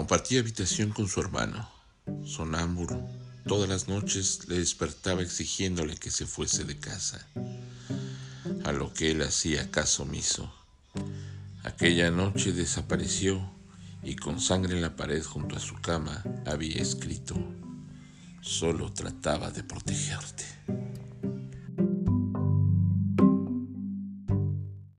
Compartía habitación con su hermano, sonámbulo. Todas las noches le despertaba exigiéndole que se fuese de casa, a lo que él hacía caso omiso. Aquella noche desapareció y con sangre en la pared junto a su cama había escrito, solo trataba de protegerte.